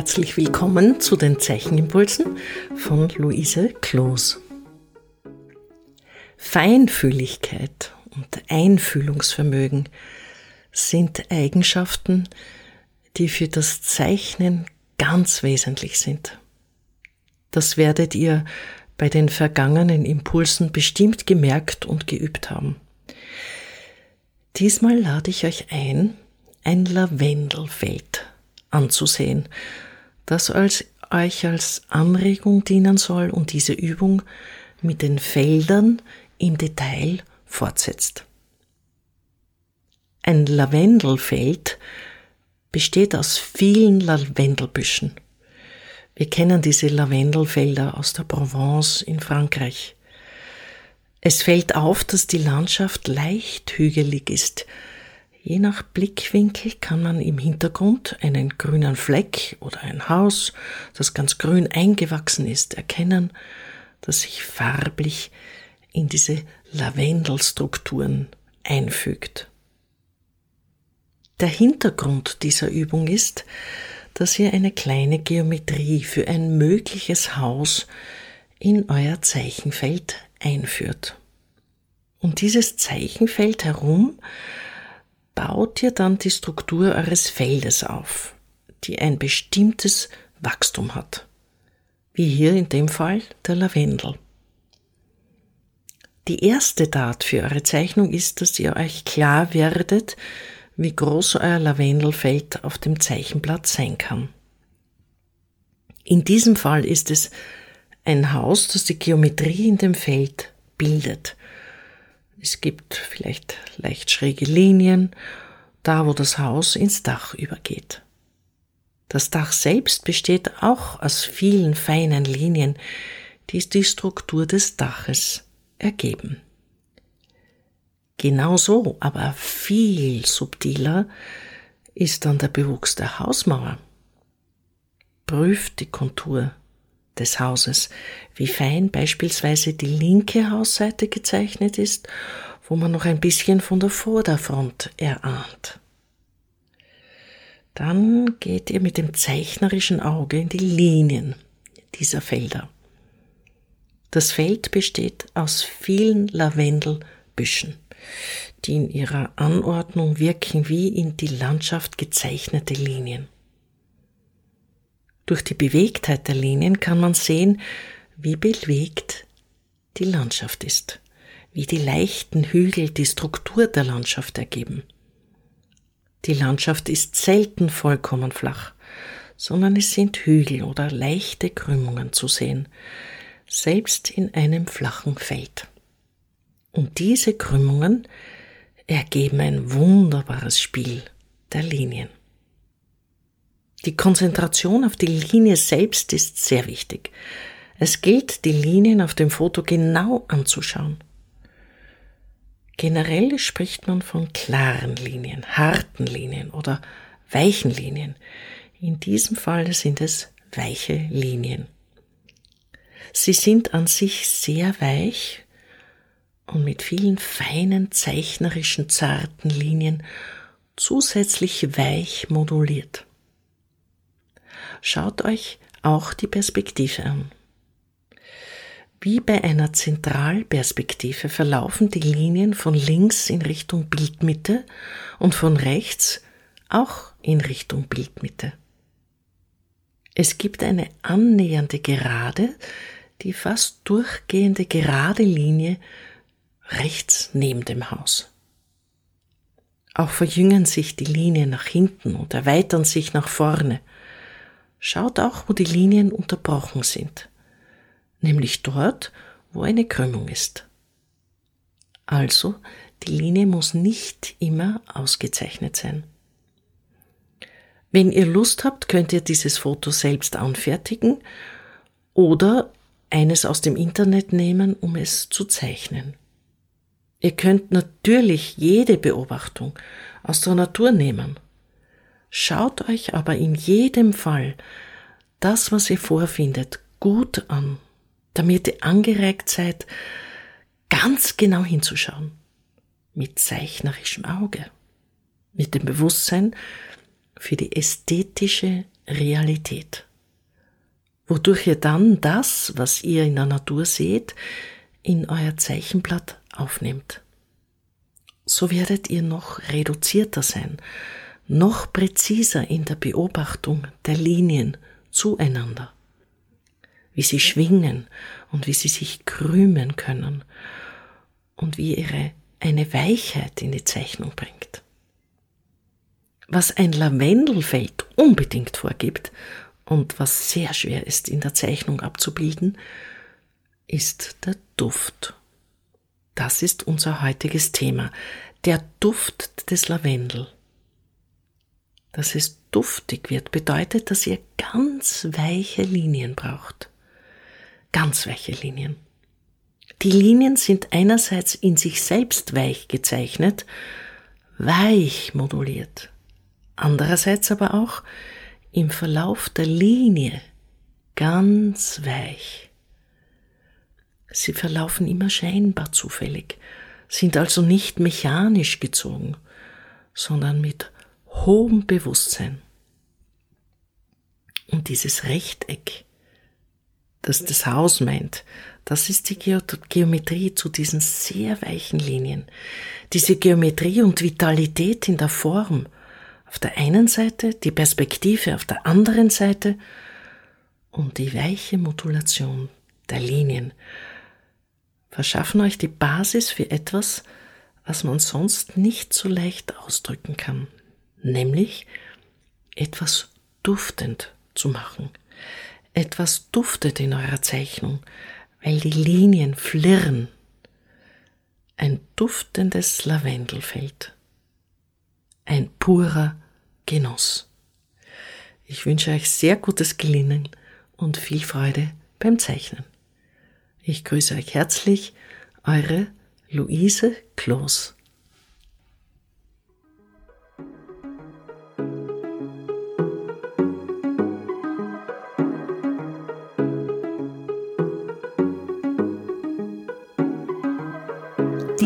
Herzlich willkommen zu den Zeichenimpulsen von Luise Kloos. Feinfühligkeit und Einfühlungsvermögen sind Eigenschaften, die für das Zeichnen ganz wesentlich sind. Das werdet ihr bei den vergangenen Impulsen bestimmt gemerkt und geübt haben. Diesmal lade ich euch ein, ein Lavendelfeld anzusehen, das als, euch als Anregung dienen soll und diese Übung mit den Feldern im Detail fortsetzt. Ein Lavendelfeld besteht aus vielen Lavendelbüschen. Wir kennen diese Lavendelfelder aus der Provence in Frankreich. Es fällt auf, dass die Landschaft leicht hügelig ist. Je nach Blickwinkel kann man im Hintergrund einen grünen Fleck oder ein Haus, das ganz grün eingewachsen ist, erkennen, das sich farblich in diese Lavendelstrukturen einfügt. Der Hintergrund dieser Übung ist, dass ihr eine kleine Geometrie für ein mögliches Haus in euer Zeichenfeld einführt. Und dieses Zeichenfeld herum baut ihr dann die Struktur eures Feldes auf, die ein bestimmtes Wachstum hat. Wie hier in dem Fall der Lavendel. Die erste Tat für eure Zeichnung ist, dass ihr euch klar werdet, wie groß euer Lavendelfeld auf dem Zeichenblatt sein kann. In diesem Fall ist es ein Haus, das die Geometrie in dem Feld bildet. Es gibt vielleicht leicht schräge Linien, da wo das Haus ins Dach übergeht. Das Dach selbst besteht auch aus vielen feinen Linien, die die Struktur des Daches ergeben. Genauso, aber viel subtiler ist dann der Bewuchs der Hausmauer. Prüft die Kontur des Hauses, wie fein beispielsweise die linke Hausseite gezeichnet ist, wo man noch ein bisschen von der Vorderfront erahnt. Dann geht ihr mit dem zeichnerischen Auge in die Linien dieser Felder. Das Feld besteht aus vielen Lavendelbüschen, die in ihrer Anordnung wirken wie in die Landschaft gezeichnete Linien. Durch die Bewegtheit der Linien kann man sehen, wie bewegt die Landschaft ist, wie die leichten Hügel die Struktur der Landschaft ergeben. Die Landschaft ist selten vollkommen flach, sondern es sind Hügel oder leichte Krümmungen zu sehen, selbst in einem flachen Feld. Und diese Krümmungen ergeben ein wunderbares Spiel der Linien. Die Konzentration auf die Linie selbst ist sehr wichtig. Es gilt, die Linien auf dem Foto genau anzuschauen. Generell spricht man von klaren Linien, harten Linien oder weichen Linien. In diesem Fall sind es weiche Linien. Sie sind an sich sehr weich und mit vielen feinen zeichnerischen zarten Linien zusätzlich weich moduliert. Schaut euch auch die Perspektive an. Wie bei einer Zentralperspektive verlaufen die Linien von links in Richtung Bildmitte und von rechts auch in Richtung Bildmitte. Es gibt eine annähernde Gerade, die fast durchgehende gerade Linie rechts neben dem Haus. Auch verjüngen sich die Linien nach hinten und erweitern sich nach vorne. Schaut auch, wo die Linien unterbrochen sind, nämlich dort, wo eine Krümmung ist. Also, die Linie muss nicht immer ausgezeichnet sein. Wenn ihr Lust habt, könnt ihr dieses Foto selbst anfertigen oder eines aus dem Internet nehmen, um es zu zeichnen. Ihr könnt natürlich jede Beobachtung aus der Natur nehmen Schaut euch aber in jedem Fall das, was ihr vorfindet, gut an, damit ihr angeregt seid, ganz genau hinzuschauen, mit zeichnerischem Auge, mit dem Bewusstsein für die ästhetische Realität, wodurch ihr dann das, was ihr in der Natur seht, in euer Zeichenblatt aufnehmt. So werdet ihr noch reduzierter sein, noch präziser in der Beobachtung der Linien zueinander, wie sie schwingen und wie sie sich krümen können und wie ihre eine Weichheit in die Zeichnung bringt. Was ein Lavendelfeld unbedingt vorgibt und was sehr schwer ist in der Zeichnung abzubilden, ist der Duft. Das ist unser heutiges Thema, der Duft des Lavendel. Dass es duftig wird, bedeutet, dass ihr ganz weiche Linien braucht. Ganz weiche Linien. Die Linien sind einerseits in sich selbst weich gezeichnet, weich moduliert, andererseits aber auch im Verlauf der Linie ganz weich. Sie verlaufen immer scheinbar zufällig, sind also nicht mechanisch gezogen, sondern mit hohem Bewusstsein. Und dieses Rechteck, das das Haus meint, das ist die Geometrie zu diesen sehr weichen Linien. Diese Geometrie und Vitalität in der Form. Auf der einen Seite die Perspektive, auf der anderen Seite und die weiche Modulation der Linien verschaffen euch die Basis für etwas, was man sonst nicht so leicht ausdrücken kann, nämlich etwas duftend zu machen. Etwas duftet in eurer Zeichnung, weil die Linien flirren. Ein duftendes Lavendelfeld. Ein purer Genuss. Ich wünsche euch sehr gutes Gelingen und viel Freude beim Zeichnen. Ich grüße euch herzlich, eure Luise Kloß.